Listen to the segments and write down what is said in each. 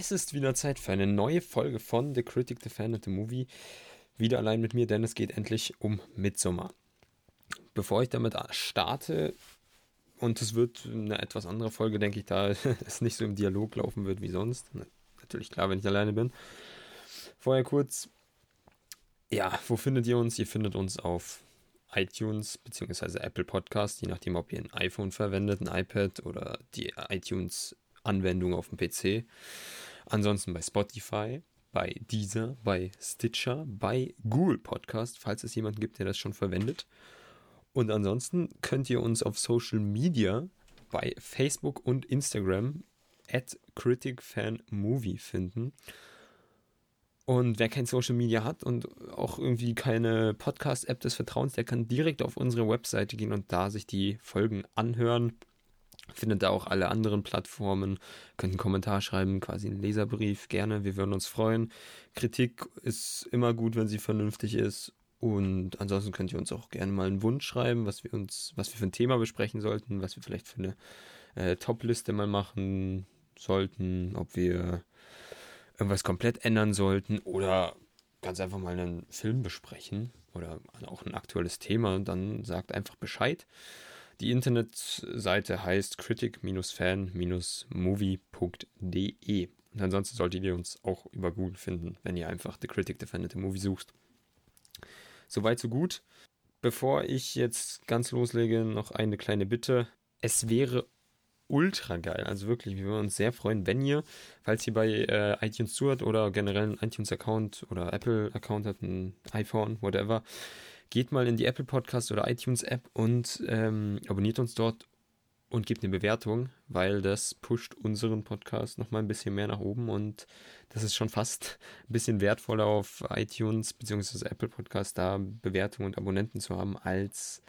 Es ist wieder Zeit für eine neue Folge von The Critic, The Fan and The Movie. Wieder allein mit mir, denn es geht endlich um Midsommar. Bevor ich damit starte, und es wird eine etwas andere Folge, denke ich, da es nicht so im Dialog laufen wird wie sonst. Natürlich klar, wenn ich alleine bin. Vorher kurz, ja, wo findet ihr uns? Ihr findet uns auf iTunes bzw. Apple Podcast, je nachdem, ob ihr ein iPhone verwendet, ein iPad oder die iTunes-Anwendung auf dem PC. Ansonsten bei Spotify, bei Deezer, bei Stitcher, bei Google Podcast, falls es jemanden gibt, der das schon verwendet. Und ansonsten könnt ihr uns auf Social Media bei Facebook und Instagram at criticfanmovie finden. Und wer kein Social Media hat und auch irgendwie keine Podcast-App des Vertrauens, der kann direkt auf unsere Webseite gehen und da sich die Folgen anhören. Findet da auch alle anderen Plattformen, könnt einen Kommentar schreiben, quasi einen Leserbrief, gerne, wir würden uns freuen. Kritik ist immer gut, wenn sie vernünftig ist. Und ansonsten könnt ihr uns auch gerne mal einen Wunsch schreiben, was wir uns, was wir für ein Thema besprechen sollten, was wir vielleicht für eine äh, Top-Liste mal machen sollten, ob wir irgendwas komplett ändern sollten oder ganz einfach mal einen Film besprechen oder auch ein aktuelles Thema, dann sagt einfach Bescheid. Die Internetseite heißt critic-fan-movie.de. Und ansonsten solltet ihr uns auch über Google finden, wenn ihr einfach The Critic Defended the Movie sucht. Soweit, so gut. Bevor ich jetzt ganz loslege, noch eine kleine Bitte. Es wäre ultra geil. Also wirklich, wir würden uns sehr freuen, wenn ihr, falls ihr bei äh, iTunes zuhört oder generell einen iTunes-Account oder Apple-Account habt, ein iPhone, whatever, geht mal in die Apple Podcast oder iTunes-App und ähm, abonniert uns dort und gebt eine Bewertung, weil das pusht unseren Podcast nochmal ein bisschen mehr nach oben und das ist schon fast ein bisschen wertvoller auf iTunes bzw. Apple Podcast da Bewertungen und Abonnenten zu haben als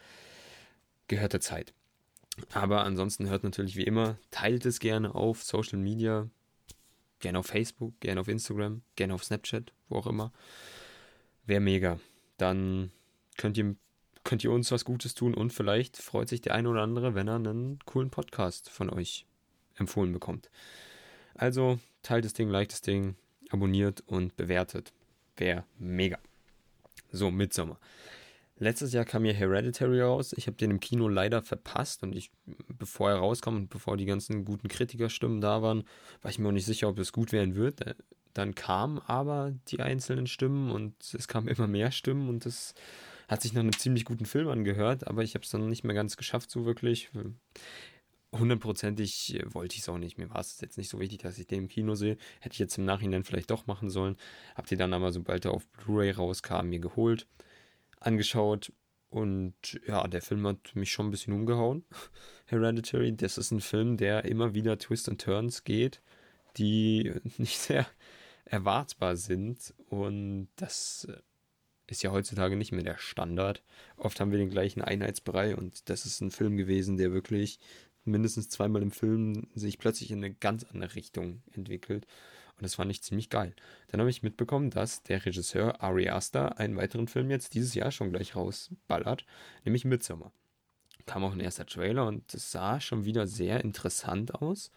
gehörte Zeit. Aber ansonsten hört natürlich wie immer, teilt es gerne auf Social Media, gerne auf Facebook, gerne auf Instagram, gerne auf Snapchat, wo auch immer. Wäre mega. Dann könnt ihr, könnt ihr uns was Gutes tun und vielleicht freut sich der eine oder andere, wenn er einen coolen Podcast von euch empfohlen bekommt. Also teilt das Ding, liked das Ding, abonniert und bewertet. Wäre mega. So, Midsommer. Letztes Jahr kam ja Hereditary raus. Ich habe den im Kino leider verpasst und ich, bevor er rauskam und bevor die ganzen guten Kritikerstimmen da waren, war ich mir auch nicht sicher, ob es gut werden wird. Äh, dann kamen aber die einzelnen Stimmen und es kamen immer mehr Stimmen und es hat sich nach einem ziemlich guten Film angehört, aber ich habe es dann nicht mehr ganz geschafft, so wirklich. Hundertprozentig wollte ich es auch nicht. Mir war es jetzt nicht so wichtig, dass ich den im Kino sehe. Hätte ich jetzt im Nachhinein vielleicht doch machen sollen. Hab die dann aber, sobald er auf Blu-ray rauskam, mir geholt angeschaut und ja, der Film hat mich schon ein bisschen umgehauen. Hereditary, das ist ein Film, der immer wieder Twists und Turns geht, die nicht sehr erwartbar sind und das ist ja heutzutage nicht mehr der Standard. Oft haben wir den gleichen Einheitsbrei und das ist ein Film gewesen, der wirklich mindestens zweimal im Film sich plötzlich in eine ganz andere Richtung entwickelt. Und das fand ich ziemlich geil. Dann habe ich mitbekommen, dass der Regisseur Ari Aster einen weiteren Film jetzt dieses Jahr schon gleich rausballert, nämlich Midsommar. Kam auch ein erster Trailer und es sah schon wieder sehr interessant aus.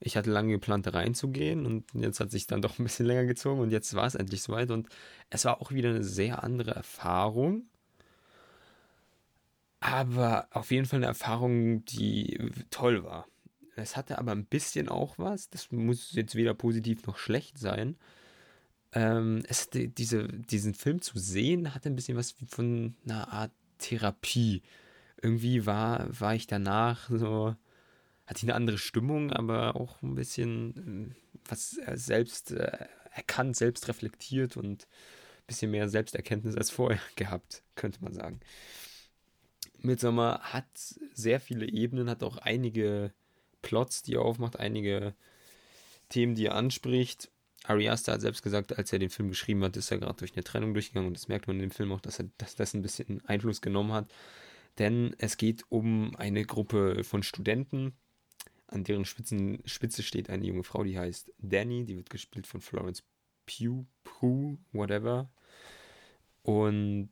Ich hatte lange geplant, reinzugehen und jetzt hat sich dann doch ein bisschen länger gezogen und jetzt war es endlich soweit und es war auch wieder eine sehr andere Erfahrung aber auf jeden Fall eine Erfahrung, die toll war. Es hatte aber ein bisschen auch was, das muss jetzt weder positiv noch schlecht sein. Ähm, es diese, diesen Film zu sehen, hatte ein bisschen was von einer Art Therapie. Irgendwie war, war ich danach so, hatte ich eine andere Stimmung, aber auch ein bisschen äh, was selbst äh, erkannt, selbst reflektiert und ein bisschen mehr Selbsterkenntnis als vorher gehabt, könnte man sagen. Midsommar hat sehr viele Ebenen, hat auch einige Plots, die er aufmacht, einige Themen, die er anspricht. Ari hat selbst gesagt, als er den Film geschrieben hat, ist er gerade durch eine Trennung durchgegangen und das merkt man in dem Film auch, dass er dass das ein bisschen Einfluss genommen hat. Denn es geht um eine Gruppe von Studenten, an deren Spitzen, Spitze steht eine junge Frau, die heißt Danny, die wird gespielt von Florence Pugh, Pugh, whatever. Und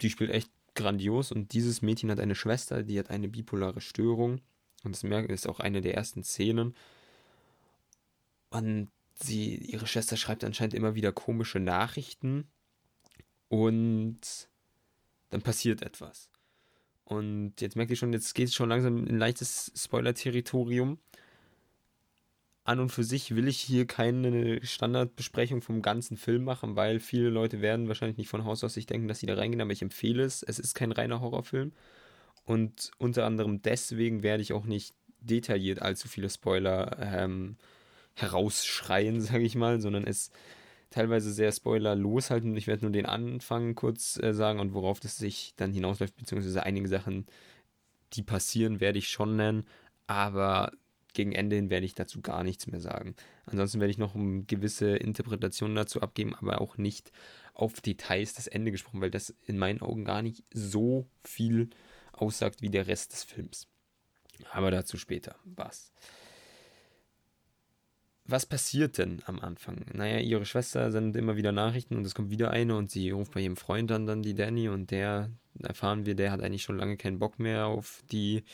die spielt echt grandios und dieses Mädchen hat eine Schwester, die hat eine bipolare Störung und das ist auch eine der ersten Szenen. Und sie, ihre Schwester schreibt anscheinend immer wieder komische Nachrichten und dann passiert etwas. Und jetzt merkt ihr schon, jetzt geht es schon langsam in leichtes Spoiler-Territorium. An und für sich will ich hier keine Standardbesprechung vom ganzen Film machen, weil viele Leute werden wahrscheinlich nicht von Haus aus sich denken, dass sie da reingehen, aber ich empfehle es. Es ist kein reiner Horrorfilm. Und unter anderem deswegen werde ich auch nicht detailliert allzu viele Spoiler ähm, herausschreien, sage ich mal, sondern es teilweise sehr spoilerlos halten. Ich werde nur den Anfang kurz äh, sagen und worauf das sich dann hinausläuft, beziehungsweise einige Sachen, die passieren, werde ich schon nennen, aber gegen Ende hin werde ich dazu gar nichts mehr sagen. Ansonsten werde ich noch um gewisse Interpretationen dazu abgeben, aber auch nicht auf Details das Ende gesprochen, weil das in meinen Augen gar nicht so viel aussagt wie der Rest des Films. Aber dazu später. Was? Was passiert denn am Anfang? Naja, ihre Schwester sendet immer wieder Nachrichten und es kommt wieder eine und sie ruft bei ihrem Freund an, dann die Danny, und der, erfahren wir, der hat eigentlich schon lange keinen Bock mehr auf die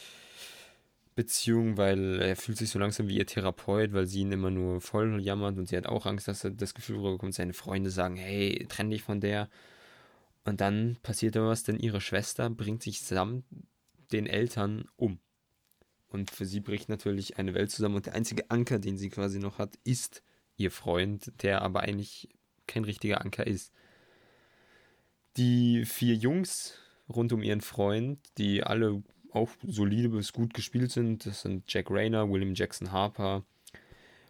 Beziehung, weil er fühlt sich so langsam wie ihr Therapeut, weil sie ihn immer nur voll jammert und sie hat auch Angst, dass er das Gefühl bekommt, seine Freunde sagen, hey, trenn dich von der. Und dann passiert da was, denn ihre Schwester bringt sich samt den Eltern um. Und für sie bricht natürlich eine Welt zusammen und der einzige Anker, den sie quasi noch hat, ist ihr Freund, der aber eigentlich kein richtiger Anker ist. Die vier Jungs rund um ihren Freund, die alle auch solide bis gut gespielt sind, das sind Jack Rayner, William Jackson Harper,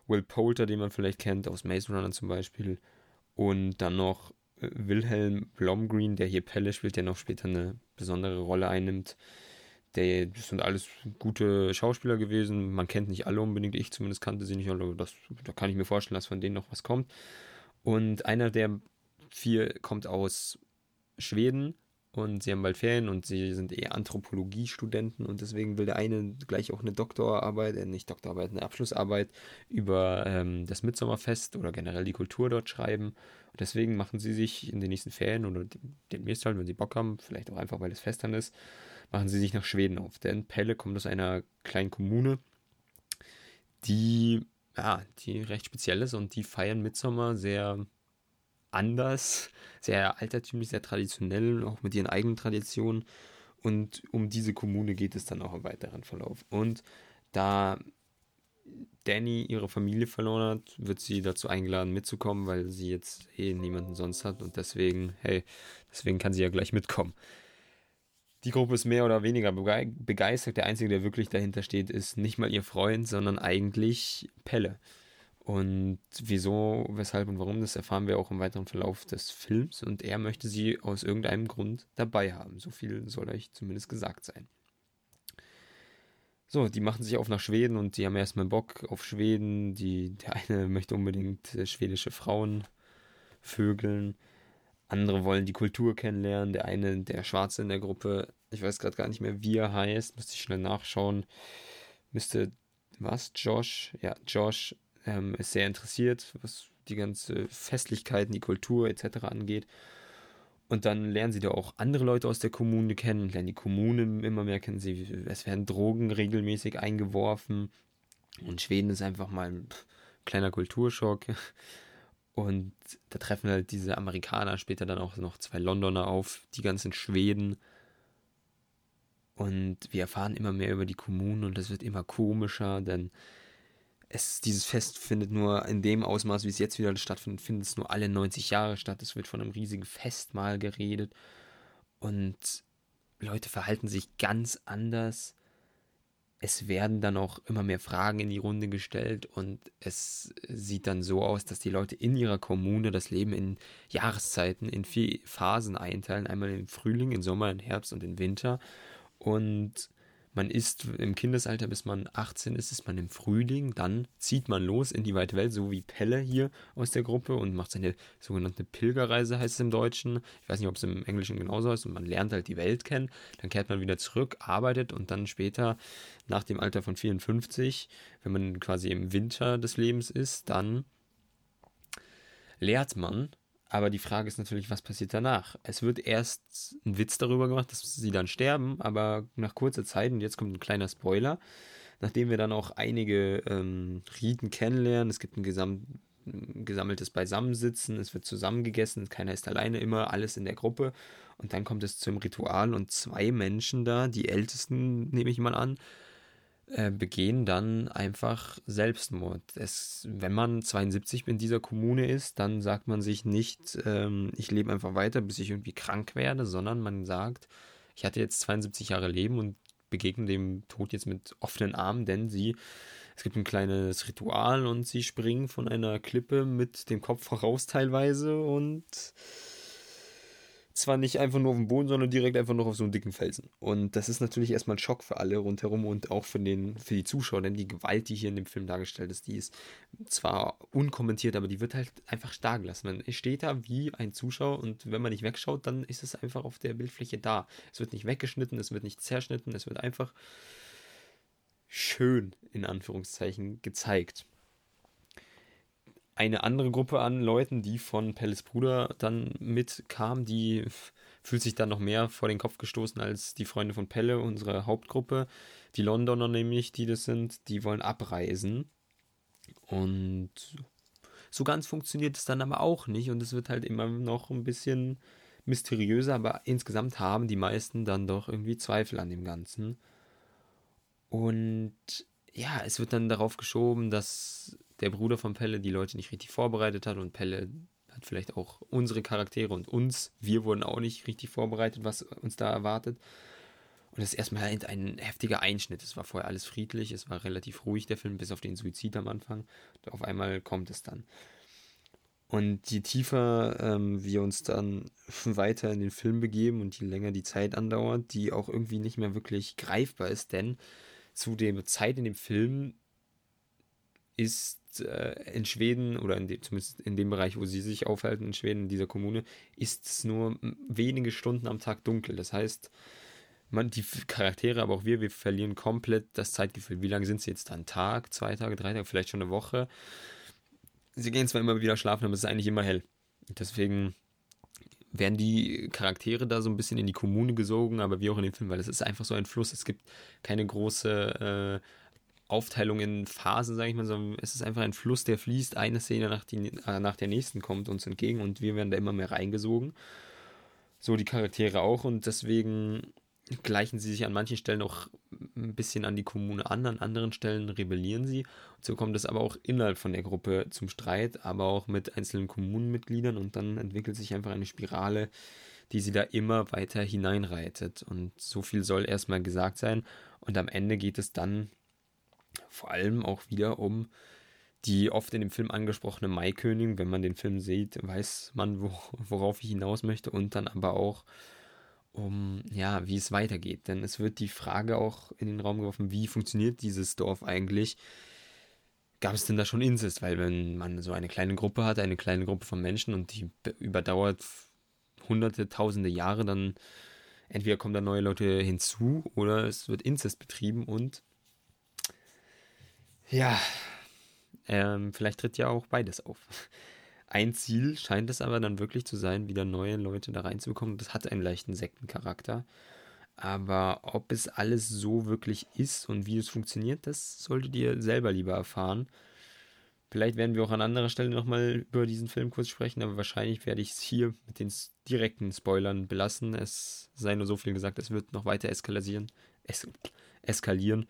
Will Poulter, den man vielleicht kennt aus Maze Runner zum Beispiel, und dann noch äh, Wilhelm Blomgreen, der hier Pelle spielt, der noch später eine besondere Rolle einnimmt. Der, das sind alles gute Schauspieler gewesen. Man kennt nicht alle unbedingt. Ich zumindest kannte sie nicht alle. Das, da kann ich mir vorstellen, dass von denen noch was kommt. Und einer der vier kommt aus Schweden und sie haben bald Ferien und sie sind eher Anthropologiestudenten und deswegen will der eine gleich auch eine Doktorarbeit, äh, nicht Doktorarbeit, eine Abschlussarbeit über ähm, das Mitsommerfest oder generell die Kultur dort schreiben. Und deswegen machen sie sich in den nächsten Ferien oder demnächst halt, wenn sie Bock haben, vielleicht auch einfach, weil es Fest dann ist, machen sie sich nach Schweden auf. Denn Pelle kommt aus einer kleinen Kommune, die, ja, die recht speziell ist und die feiern Mitsommer sehr anders, sehr altertümlich, sehr traditionell, auch mit ihren eigenen Traditionen. Und um diese Kommune geht es dann auch im weiteren Verlauf. Und da Danny ihre Familie verloren hat, wird sie dazu eingeladen mitzukommen, weil sie jetzt eh niemanden sonst hat und deswegen, hey, deswegen kann sie ja gleich mitkommen. Die Gruppe ist mehr oder weniger begeistert. Der Einzige, der wirklich dahinter steht, ist nicht mal ihr Freund, sondern eigentlich Pelle. Und wieso, weshalb und warum, das erfahren wir auch im weiteren Verlauf des Films. Und er möchte sie aus irgendeinem Grund dabei haben. So viel soll euch zumindest gesagt sein. So, die machen sich auf nach Schweden und die haben erstmal Bock auf Schweden. Die, der eine möchte unbedingt äh, schwedische Frauen vögeln. Andere wollen die Kultur kennenlernen. Der eine, der Schwarze in der Gruppe, ich weiß gerade gar nicht mehr, wie er heißt, müsste ich schnell nachschauen. Müsste, was? Josh? Ja, Josh ähm, ist sehr interessiert, was die ganze Festlichkeiten, die Kultur etc. angeht. Und dann lernen sie da auch andere Leute aus der Kommune kennen, lernen die Kommune immer mehr kennen. Sie, es werden Drogen regelmäßig eingeworfen. Und Schweden ist einfach mal ein kleiner Kulturschock. Und da treffen halt diese Amerikaner, später dann auch noch zwei Londoner auf, die ganzen Schweden. Und wir erfahren immer mehr über die Kommunen und es wird immer komischer, denn es, dieses Fest findet nur in dem Ausmaß, wie es jetzt wieder stattfindet, findet es nur alle 90 Jahre statt. Es wird von einem riesigen Festmahl geredet. Und Leute verhalten sich ganz anders. Es werden dann auch immer mehr Fragen in die Runde gestellt und es sieht dann so aus, dass die Leute in ihrer Kommune das Leben in Jahreszeiten, in vier Phasen einteilen. Einmal im Frühling, im Sommer, im Herbst und im Winter. Und man ist im Kindesalter, bis man 18 ist, ist man im Frühling. Dann zieht man los in die weite Welt, so wie Pelle hier aus der Gruppe und macht seine sogenannte Pilgerreise, heißt es im Deutschen. Ich weiß nicht, ob es im Englischen genauso ist. Und man lernt halt die Welt kennen. Dann kehrt man wieder zurück, arbeitet und dann später, nach dem Alter von 54, wenn man quasi im Winter des Lebens ist, dann lehrt man aber die Frage ist natürlich, was passiert danach? Es wird erst ein Witz darüber gemacht, dass sie dann sterben, aber nach kurzer Zeit, und jetzt kommt ein kleiner Spoiler, nachdem wir dann auch einige ähm, Riten kennenlernen, es gibt ein gesamt gesammeltes Beisammensitzen, es wird zusammengegessen, keiner ist alleine, immer alles in der Gruppe. Und dann kommt es zum Ritual und zwei Menschen da, die Ältesten nehme ich mal an, äh, begehen dann einfach Selbstmord. Es, wenn man 72 in dieser Kommune ist, dann sagt man sich nicht, ähm, ich lebe einfach weiter, bis ich irgendwie krank werde, sondern man sagt, ich hatte jetzt 72 Jahre Leben und begegne dem Tod jetzt mit offenen Armen, denn sie es gibt ein kleines Ritual und sie springen von einer Klippe mit dem Kopf voraus teilweise und zwar nicht einfach nur auf dem Boden, sondern direkt einfach noch auf so einem dicken Felsen. Und das ist natürlich erstmal ein Schock für alle rundherum und auch für, den, für die Zuschauer, denn die Gewalt, die hier in dem Film dargestellt ist, die ist zwar unkommentiert, aber die wird halt einfach stark gelassen. Man steht da wie ein Zuschauer und wenn man nicht wegschaut, dann ist es einfach auf der Bildfläche da. Es wird nicht weggeschnitten, es wird nicht zerschnitten, es wird einfach schön in Anführungszeichen gezeigt. Eine andere Gruppe an Leuten, die von Pelles Bruder dann mitkam, die fühlt sich dann noch mehr vor den Kopf gestoßen als die Freunde von Pelle, unsere Hauptgruppe. Die Londoner nämlich, die das sind, die wollen abreisen. Und so ganz funktioniert es dann aber auch nicht und es wird halt immer noch ein bisschen mysteriöser, aber insgesamt haben die meisten dann doch irgendwie Zweifel an dem Ganzen. Und ja, es wird dann darauf geschoben, dass der Bruder von Pelle die Leute nicht richtig vorbereitet hat und Pelle hat vielleicht auch unsere Charaktere und uns, wir wurden auch nicht richtig vorbereitet, was uns da erwartet. Und das ist erstmal ein heftiger Einschnitt. Es war vorher alles friedlich, es war relativ ruhig, der Film, bis auf den Suizid am Anfang. Und auf einmal kommt es dann. Und je tiefer ähm, wir uns dann weiter in den Film begeben und je länger die Zeit andauert, die auch irgendwie nicht mehr wirklich greifbar ist, denn zu der Zeit in dem Film ist äh, in Schweden oder in dem, zumindest in dem Bereich, wo sie sich aufhalten, in Schweden, in dieser Kommune, ist es nur wenige Stunden am Tag dunkel. Das heißt, man, die Charaktere, aber auch wir, wir verlieren komplett das Zeitgefühl. Wie lange sind sie jetzt da? Ein Tag, zwei Tage, drei Tage, vielleicht schon eine Woche? Sie gehen zwar immer wieder schlafen, aber es ist eigentlich immer hell. Deswegen werden die Charaktere da so ein bisschen in die Kommune gesogen, aber wie auch in dem Film, weil es ist einfach so ein Fluss. Es gibt keine große äh, Aufteilung in Phasen, sage ich mal, sondern es ist einfach ein Fluss, der fließt, eine Szene nach, die, äh, nach der nächsten kommt uns entgegen und wir werden da immer mehr reingesogen. So die Charaktere auch und deswegen gleichen sie sich an manchen Stellen auch ein bisschen an die Kommune an, an anderen Stellen rebellieren sie. Und so kommt es aber auch innerhalb von der Gruppe zum Streit, aber auch mit einzelnen Kommunenmitgliedern und dann entwickelt sich einfach eine Spirale, die sie da immer weiter hineinreitet. Und so viel soll erstmal gesagt sein. Und am Ende geht es dann vor allem auch wieder um die oft in dem Film angesprochene Maikönigin. Wenn man den Film sieht, weiß man, worauf ich hinaus möchte. Und dann aber auch um, ja, wie es weitergeht. Denn es wird die Frage auch in den Raum geworfen, wie funktioniert dieses Dorf eigentlich? Gab es denn da schon Inzest? Weil wenn man so eine kleine Gruppe hat, eine kleine Gruppe von Menschen und die überdauert hunderte, tausende Jahre, dann entweder kommen da neue Leute hinzu oder es wird Inzest betrieben und ja, ähm, vielleicht tritt ja auch beides auf. Ein Ziel scheint es aber dann wirklich zu sein, wieder neue Leute da reinzubekommen. Das hat einen leichten Sektencharakter. Aber ob es alles so wirklich ist und wie es funktioniert, das solltet ihr selber lieber erfahren. Vielleicht werden wir auch an anderer Stelle nochmal über diesen Film kurz sprechen, aber wahrscheinlich werde ich es hier mit den direkten Spoilern belassen. Es sei nur so viel gesagt, es wird noch weiter eskalasieren. Es eskalieren.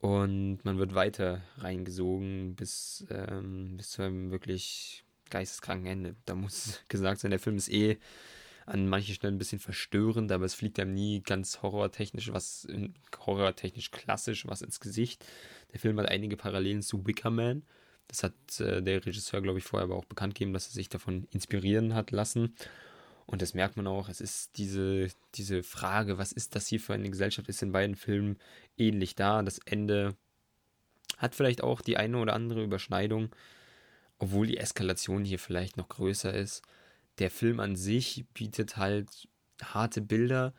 Und man wird weiter reingesogen bis, ähm, bis zu einem wirklich geisteskranken Ende. Da muss gesagt sein, der Film ist eh an manchen Stellen ein bisschen verstörend, aber es fliegt einem nie ganz horrortechnisch was, horrortechnisch klassisch was ins Gesicht. Der Film hat einige Parallelen zu Wicker Man. Das hat äh, der Regisseur, glaube ich, vorher aber auch bekannt gegeben, dass er sich davon inspirieren hat lassen. Und das merkt man auch. Es ist diese, diese Frage, was ist das hier für eine Gesellschaft, ist in beiden Filmen ähnlich da. Das Ende hat vielleicht auch die eine oder andere Überschneidung, obwohl die Eskalation hier vielleicht noch größer ist. Der Film an sich bietet halt harte Bilder,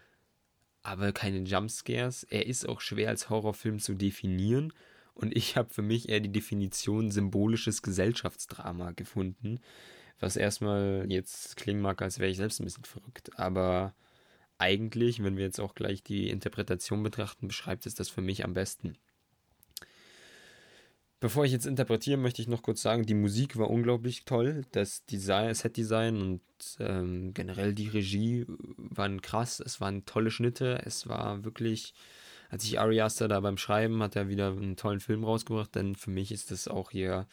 aber keine Jumpscares. Er ist auch schwer als Horrorfilm zu definieren. Und ich habe für mich eher die Definition symbolisches Gesellschaftsdrama gefunden was erstmal jetzt klingen mag, als wäre ich selbst ein bisschen verrückt. Aber eigentlich, wenn wir jetzt auch gleich die Interpretation betrachten, beschreibt es das für mich am besten. Bevor ich jetzt interpretiere, möchte ich noch kurz sagen, die Musik war unglaublich toll. Das Design, Set-Design und ähm, generell die Regie waren krass. Es waren tolle Schnitte. Es war wirklich, als ich Ari Aster da beim Schreiben hat er wieder einen tollen Film rausgebracht, denn für mich ist das auch hier,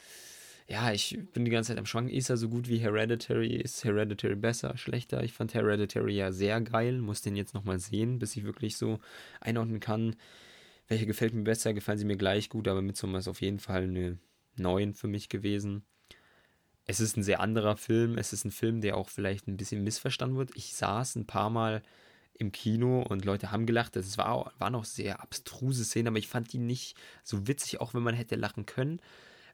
ja, ich bin die ganze Zeit am Schwanken. Ist er so gut wie Hereditary? Ist Hereditary besser, schlechter? Ich fand Hereditary ja sehr geil, muss den jetzt nochmal sehen, bis ich wirklich so einordnen kann welche gefällt mir besser, gefallen sie mir gleich gut, aber Midsommar ist auf jeden Fall eine 9 für mich gewesen. Es ist ein sehr anderer Film. Es ist ein Film, der auch vielleicht ein bisschen missverstanden wird. Ich saß ein paar Mal im Kino und Leute haben gelacht. Es war, waren auch sehr abstruse Szenen, aber ich fand die nicht so witzig, auch wenn man hätte lachen können.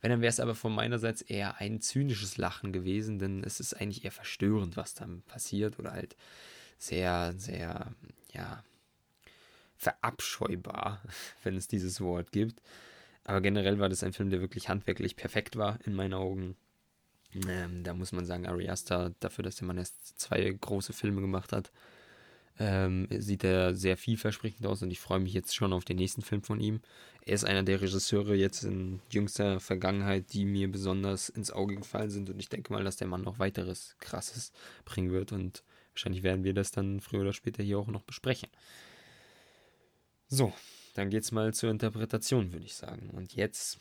Wenn, dann wäre es aber von meiner Seite eher ein zynisches Lachen gewesen, denn es ist eigentlich eher verstörend, was dann passiert oder halt sehr, sehr, ja, verabscheubar, wenn es dieses Wort gibt. Aber generell war das ein Film, der wirklich handwerklich perfekt war, in meinen Augen. Ähm, da muss man sagen, Ari Aster, dafür, dass der Mann erst zwei große Filme gemacht hat, ähm, sieht er sehr vielversprechend aus und ich freue mich jetzt schon auf den nächsten Film von ihm. Er ist einer der Regisseure jetzt in jüngster Vergangenheit, die mir besonders ins Auge gefallen sind und ich denke mal, dass der Mann noch weiteres Krasses bringen wird und wahrscheinlich werden wir das dann früher oder später hier auch noch besprechen. So, dann geht's mal zur Interpretation, würde ich sagen. Und jetzt,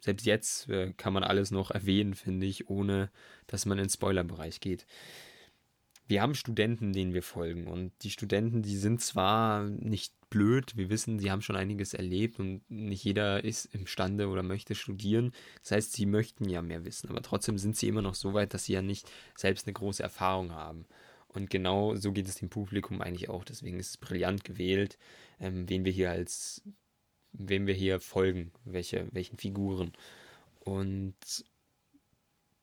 selbst jetzt äh, kann man alles noch erwähnen, finde ich, ohne dass man in den Spoilerbereich geht. Wir haben Studenten, denen wir folgen. Und die Studenten, die sind zwar nicht blöd, wir wissen, sie haben schon einiges erlebt und nicht jeder ist imstande oder möchte studieren. Das heißt, sie möchten ja mehr wissen, aber trotzdem sind sie immer noch so weit, dass sie ja nicht selbst eine große Erfahrung haben. Und genau so geht es dem Publikum eigentlich auch. Deswegen ist es brillant gewählt, ähm, wen wir hier als, wem wir hier folgen, welche, welchen Figuren. Und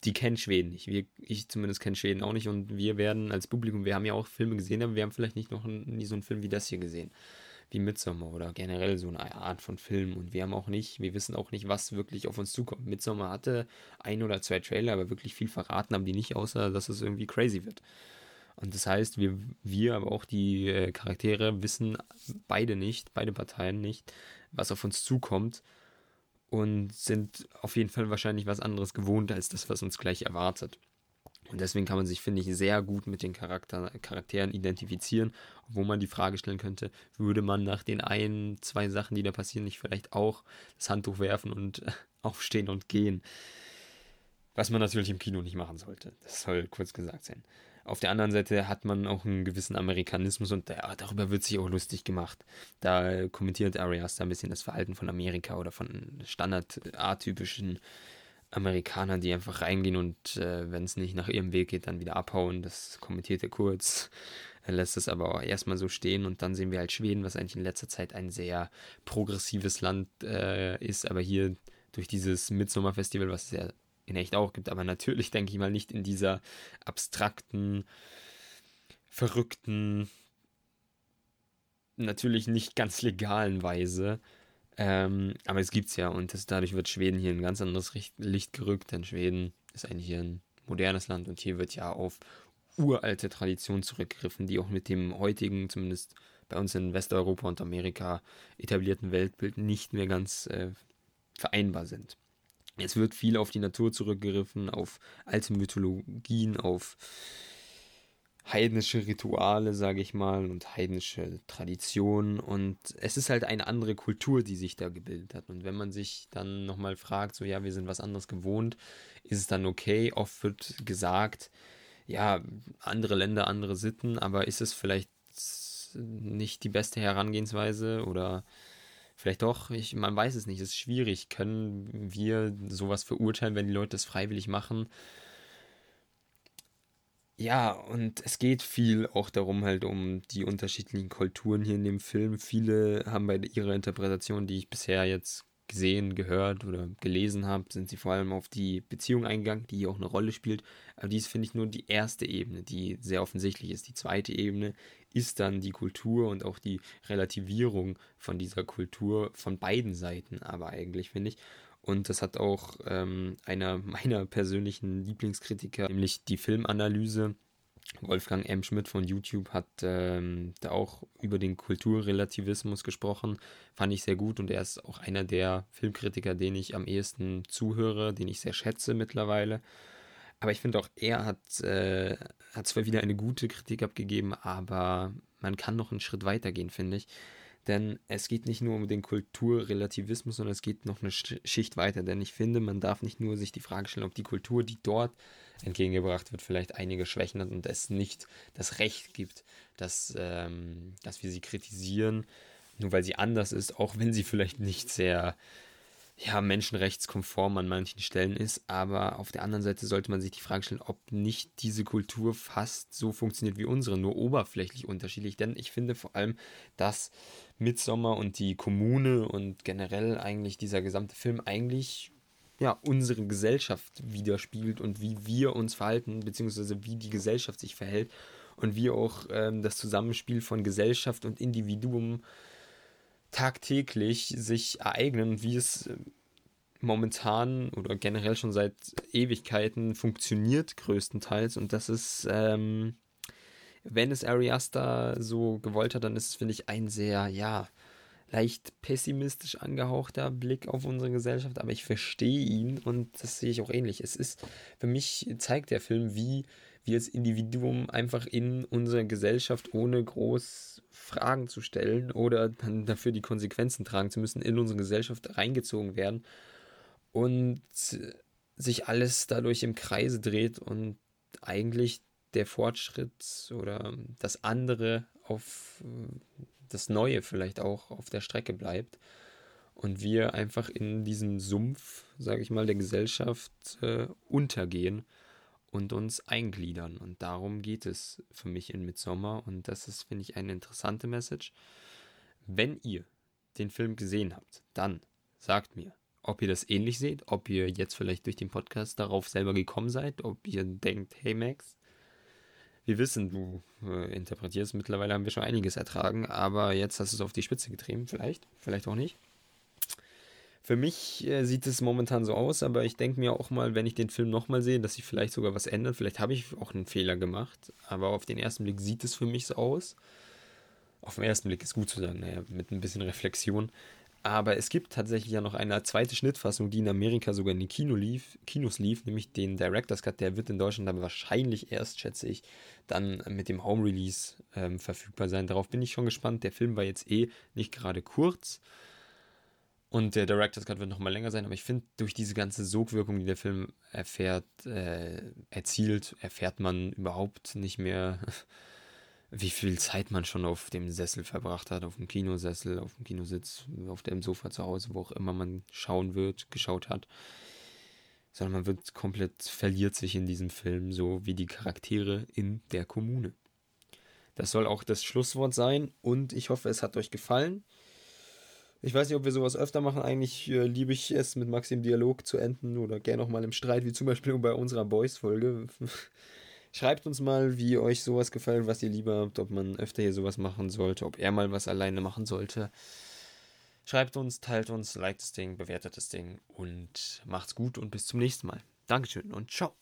die kennen Schweden nicht. Wir, ich zumindest kenne Schweden auch nicht. Und wir werden als Publikum, wir haben ja auch Filme gesehen, aber wir haben vielleicht nicht noch nie so einen Film wie das hier gesehen. Wie Midsommar oder generell so eine Art von Film. Und wir haben auch nicht, wir wissen auch nicht, was wirklich auf uns zukommt. Midsommar hatte ein oder zwei Trailer, aber wirklich viel verraten haben die nicht, außer dass es irgendwie crazy wird. Und das heißt, wir, wir, aber auch die äh, Charaktere wissen beide nicht, beide Parteien nicht, was auf uns zukommt und sind auf jeden Fall wahrscheinlich was anderes gewohnt als das, was uns gleich erwartet. Und deswegen kann man sich, finde ich, sehr gut mit den Charakter Charakteren identifizieren, wo man die Frage stellen könnte, würde man nach den ein, zwei Sachen, die da passieren, nicht vielleicht auch das Handtuch werfen und aufstehen und gehen? Was man natürlich im Kino nicht machen sollte. Das soll kurz gesagt sein. Auf der anderen Seite hat man auch einen gewissen Amerikanismus und ja, darüber wird sich auch lustig gemacht. Da kommentiert Arias da ein bisschen das Verhalten von Amerika oder von standard-atypischen Amerikanern, die einfach reingehen und äh, wenn es nicht nach ihrem Weg geht, dann wieder abhauen. Das kommentiert er kurz. Er lässt es aber auch erstmal so stehen und dann sehen wir halt Schweden, was eigentlich in letzter Zeit ein sehr progressives Land äh, ist, aber hier durch dieses Midsommer-Festival, was sehr in echt auch gibt, aber natürlich denke ich mal nicht in dieser abstrakten, verrückten, natürlich nicht ganz legalen Weise. Ähm, aber es gibt es ja und das, dadurch wird Schweden hier in ein ganz anderes Licht gerückt, denn Schweden ist eigentlich hier ein modernes Land und hier wird ja auf uralte Traditionen zurückgegriffen, die auch mit dem heutigen, zumindest bei uns in Westeuropa und Amerika etablierten Weltbild nicht mehr ganz äh, vereinbar sind. Es wird viel auf die Natur zurückgegriffen, auf alte Mythologien, auf heidnische Rituale, sage ich mal, und heidnische Traditionen. Und es ist halt eine andere Kultur, die sich da gebildet hat. Und wenn man sich dann nochmal fragt, so ja, wir sind was anderes gewohnt, ist es dann okay? Oft wird gesagt, ja, andere Länder, andere Sitten, aber ist es vielleicht nicht die beste Herangehensweise oder Vielleicht doch, ich, man weiß es nicht, es ist schwierig. Können wir sowas verurteilen, wenn die Leute das freiwillig machen? Ja, und es geht viel auch darum, halt um die unterschiedlichen Kulturen hier in dem Film. Viele haben bei ihrer Interpretation, die ich bisher jetzt gesehen, gehört oder gelesen habe, sind sie vor allem auf die Beziehung eingegangen, die hier auch eine Rolle spielt. Aber dies finde ich nur die erste Ebene, die sehr offensichtlich ist. Die zweite Ebene ist dann die Kultur und auch die Relativierung von dieser Kultur von beiden Seiten, aber eigentlich finde ich. Und das hat auch ähm, einer meiner persönlichen Lieblingskritiker, nämlich die Filmanalyse, Wolfgang M. Schmidt von YouTube hat ähm, da auch über den Kulturrelativismus gesprochen. Fand ich sehr gut und er ist auch einer der Filmkritiker, den ich am ehesten zuhöre, den ich sehr schätze mittlerweile. Aber ich finde auch, er hat, äh, hat zwar wieder eine gute Kritik abgegeben, aber man kann noch einen Schritt weiter gehen, finde ich. Denn es geht nicht nur um den Kulturrelativismus, sondern es geht noch eine Schicht weiter. Denn ich finde, man darf nicht nur sich die Frage stellen, ob die Kultur, die dort entgegengebracht wird, vielleicht einige Schwächen hat und es nicht das Recht gibt, dass, ähm, dass wir sie kritisieren, nur weil sie anders ist, auch wenn sie vielleicht nicht sehr ja, menschenrechtskonform an manchen Stellen ist, aber auf der anderen Seite sollte man sich die Frage stellen, ob nicht diese Kultur fast so funktioniert wie unsere, nur oberflächlich unterschiedlich. Denn ich finde vor allem, dass Midsommar und die Kommune und generell eigentlich dieser gesamte Film eigentlich ja, unsere Gesellschaft widerspiegelt und wie wir uns verhalten, beziehungsweise wie die Gesellschaft sich verhält und wie auch ähm, das Zusammenspiel von Gesellschaft und Individuum tagtäglich sich ereignen wie es äh, momentan oder generell schon seit Ewigkeiten funktioniert, größtenteils. Und das ist, ähm, wenn es Ari Aster so gewollt hat, dann ist es, finde ich, ein sehr, ja, leicht pessimistisch angehauchter Blick auf unsere Gesellschaft, aber ich verstehe ihn und das sehe ich auch ähnlich. Es ist, für mich zeigt der Film, wie wir als Individuum einfach in unsere Gesellschaft ohne groß Fragen zu stellen oder dann dafür die Konsequenzen tragen zu müssen, in unsere Gesellschaft reingezogen werden und sich alles dadurch im Kreise dreht und eigentlich der Fortschritt oder das andere auf das Neue vielleicht auch auf der Strecke bleibt und wir einfach in diesem Sumpf, sage ich mal, der Gesellschaft äh, untergehen und uns eingliedern. Und darum geht es für mich in Midsommar. Und das ist, finde ich, eine interessante Message. Wenn ihr den Film gesehen habt, dann sagt mir, ob ihr das ähnlich seht, ob ihr jetzt vielleicht durch den Podcast darauf selber gekommen seid, ob ihr denkt, hey Max, wir wissen, du äh, interpretierst, mittlerweile haben wir schon einiges ertragen, aber jetzt hast du es auf die Spitze getrieben, vielleicht, vielleicht auch nicht. Für mich äh, sieht es momentan so aus, aber ich denke mir auch mal, wenn ich den Film nochmal sehe, dass sich vielleicht sogar was ändert. Vielleicht habe ich auch einen Fehler gemacht, aber auf den ersten Blick sieht es für mich so aus. Auf den ersten Blick ist gut zu sagen, naja, mit ein bisschen Reflexion. Aber es gibt tatsächlich ja noch eine zweite Schnittfassung, die in Amerika sogar in den Kino lief, Kinos lief, nämlich den Director's Cut. Der wird in Deutschland aber wahrscheinlich erst, schätze ich, dann mit dem Home Release ähm, verfügbar sein. Darauf bin ich schon gespannt. Der Film war jetzt eh nicht gerade kurz. Und der Director's Cut wird noch mal länger sein, aber ich finde, durch diese ganze Sogwirkung, die der Film erfährt, äh, erzielt, erfährt man überhaupt nicht mehr, wie viel Zeit man schon auf dem Sessel verbracht hat, auf dem Kinosessel, auf dem Kinositz, auf dem Sofa zu Hause, wo auch immer man schauen wird, geschaut hat. Sondern man wird komplett, verliert sich in diesem Film, so wie die Charaktere in der Kommune. Das soll auch das Schlusswort sein und ich hoffe, es hat euch gefallen. Ich weiß nicht, ob wir sowas öfter machen. Eigentlich äh, liebe ich es, mit Max im Dialog zu enden oder gerne auch mal im Streit, wie zum Beispiel bei unserer Boys-Folge. Schreibt uns mal, wie euch sowas gefällt, was ihr lieber habt, ob man öfter hier sowas machen sollte, ob er mal was alleine machen sollte. Schreibt uns, teilt uns, liked das Ding, bewertet das Ding und macht's gut und bis zum nächsten Mal. Dankeschön und ciao.